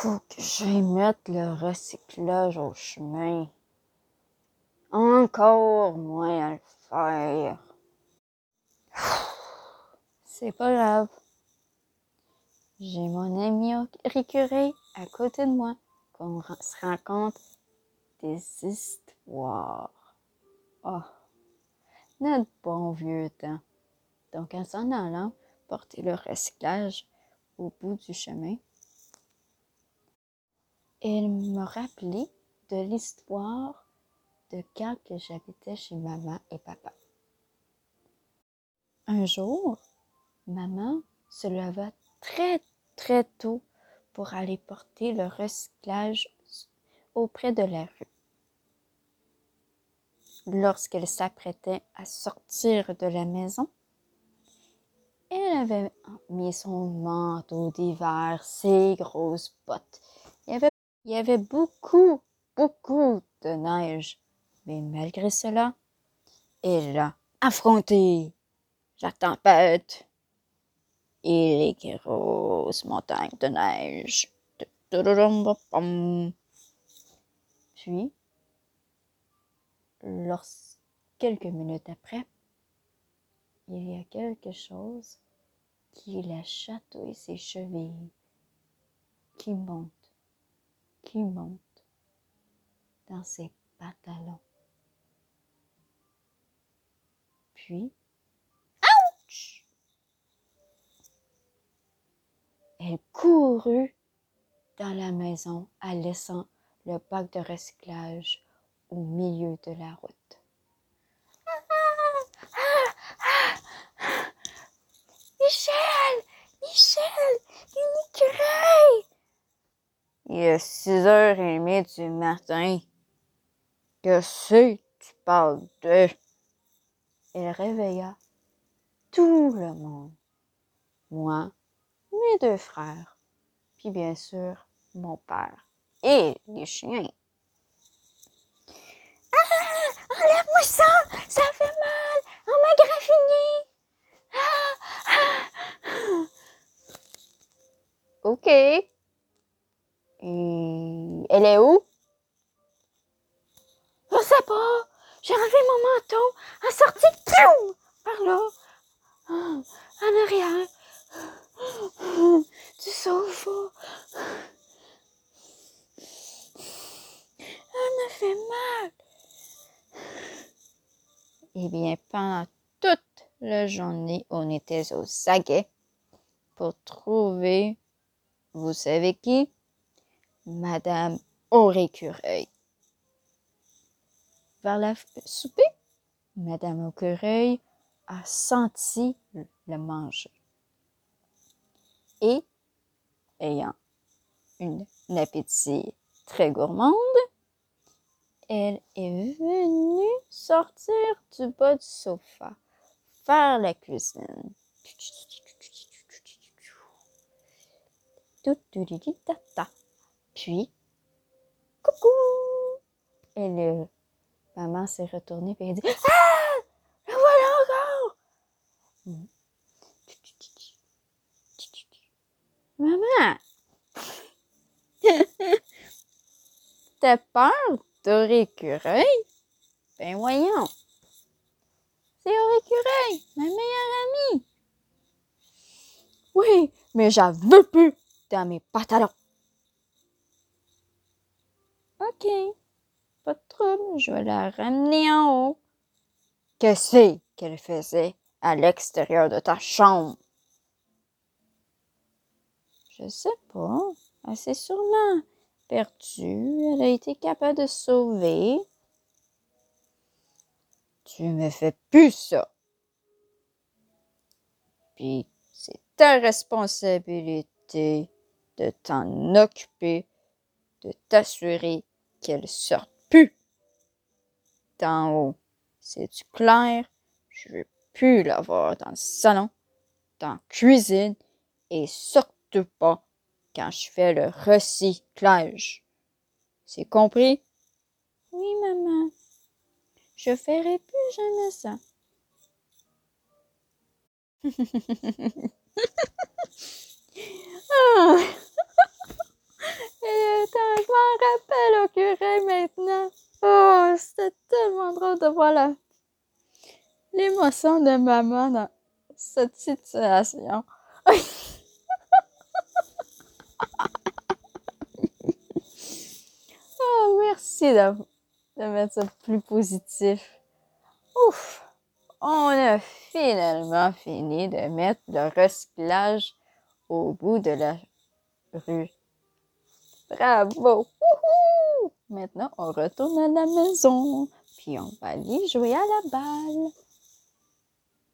Faut que j'aille mettre le recyclage au chemin. Encore moins à le faire. C'est pas grave. J'ai mon ami récuré à côté de moi qu'on se rencontre des histoires. Oh, notre bon vieux temps. Donc, en s'en allant porter le recyclage au bout du chemin, il m'a rappelé de l'histoire de quand j'habitais chez maman et papa. Un jour, maman se leva très très tôt pour aller porter le recyclage auprès de la rue. Lorsqu'elle s'apprêtait à sortir de la maison, elle avait mis son manteau d'hiver, ses grosses bottes. Il y avait, il beaucoup, beaucoup de neige. Mais malgré cela, elle a affronté la tempête et les grosses montagnes de neige. Puis, quelques minutes après, il y a quelque chose qui la chatouille ses chevilles, qui monte, qui monte dans ses pantalons. Puis, ouch! Elle courut dans la maison en laissant le bac de recyclage au milieu de la route. Michel! Michel! Une écureuil! Il est six heures et demie du matin. Que c'est tu parles de? Elle réveilla tout le monde. Moi, mes deux frères, puis bien sûr mon père et les chiens. Ah! Enlève-moi ça! Ça fait mal! On m'a graffiné! OK. Elle est où? Je sais pas. J'ai enlevé mon manteau. Elle sorti par là. En arrière. Du sofa. Elle me fait mal. Eh bien, pendant toute la journée, on était au saguet pour trouver, vous savez qui? Madame Aurécureuil. Vers la souper, Madame Aurécureuil a senti le manger. Et, ayant une, un appétit très gourmande, elle est venue sortir du bas du sofa, faire la cuisine. Puis, coucou! Et le maman s'est retournée et elle dit Ah! Le voilà encore! Maman! T'as peur d'Auricureuil? Ben voyons! C'est Auricureuil, ma meilleure amie! Oui, mais j'en veux plus dans mes pantalons. OK, pas de trouble, je vais la ramener en haut. Qu'est-ce qu'elle faisait à l'extérieur de ta chambre? Je sais pas. Elle s'est sûrement perdue. Elle a été capable de sauver. Tu me fais plus ça. Puis c'est ta responsabilité de t'en occuper, de t'assurer qu'elle sorte plus d'en haut. C'est-tu clair? Je veux plus la voir dans le salon, dans la cuisine et surtout pas quand je fais le recyclage. C'est compris? Oui, maman. Je ferai plus jamais ça. ah. rappelle au curé maintenant. Oh, c'était tellement drôle de voir la... l'émotion de maman dans cette situation. oh, merci de, de mettre ça plus positif. Ouf! On a finalement fini de mettre le recyclage au bout de la rue. Bravo! Maintenant, on retourne à la maison, puis on va aller jouer à la balle.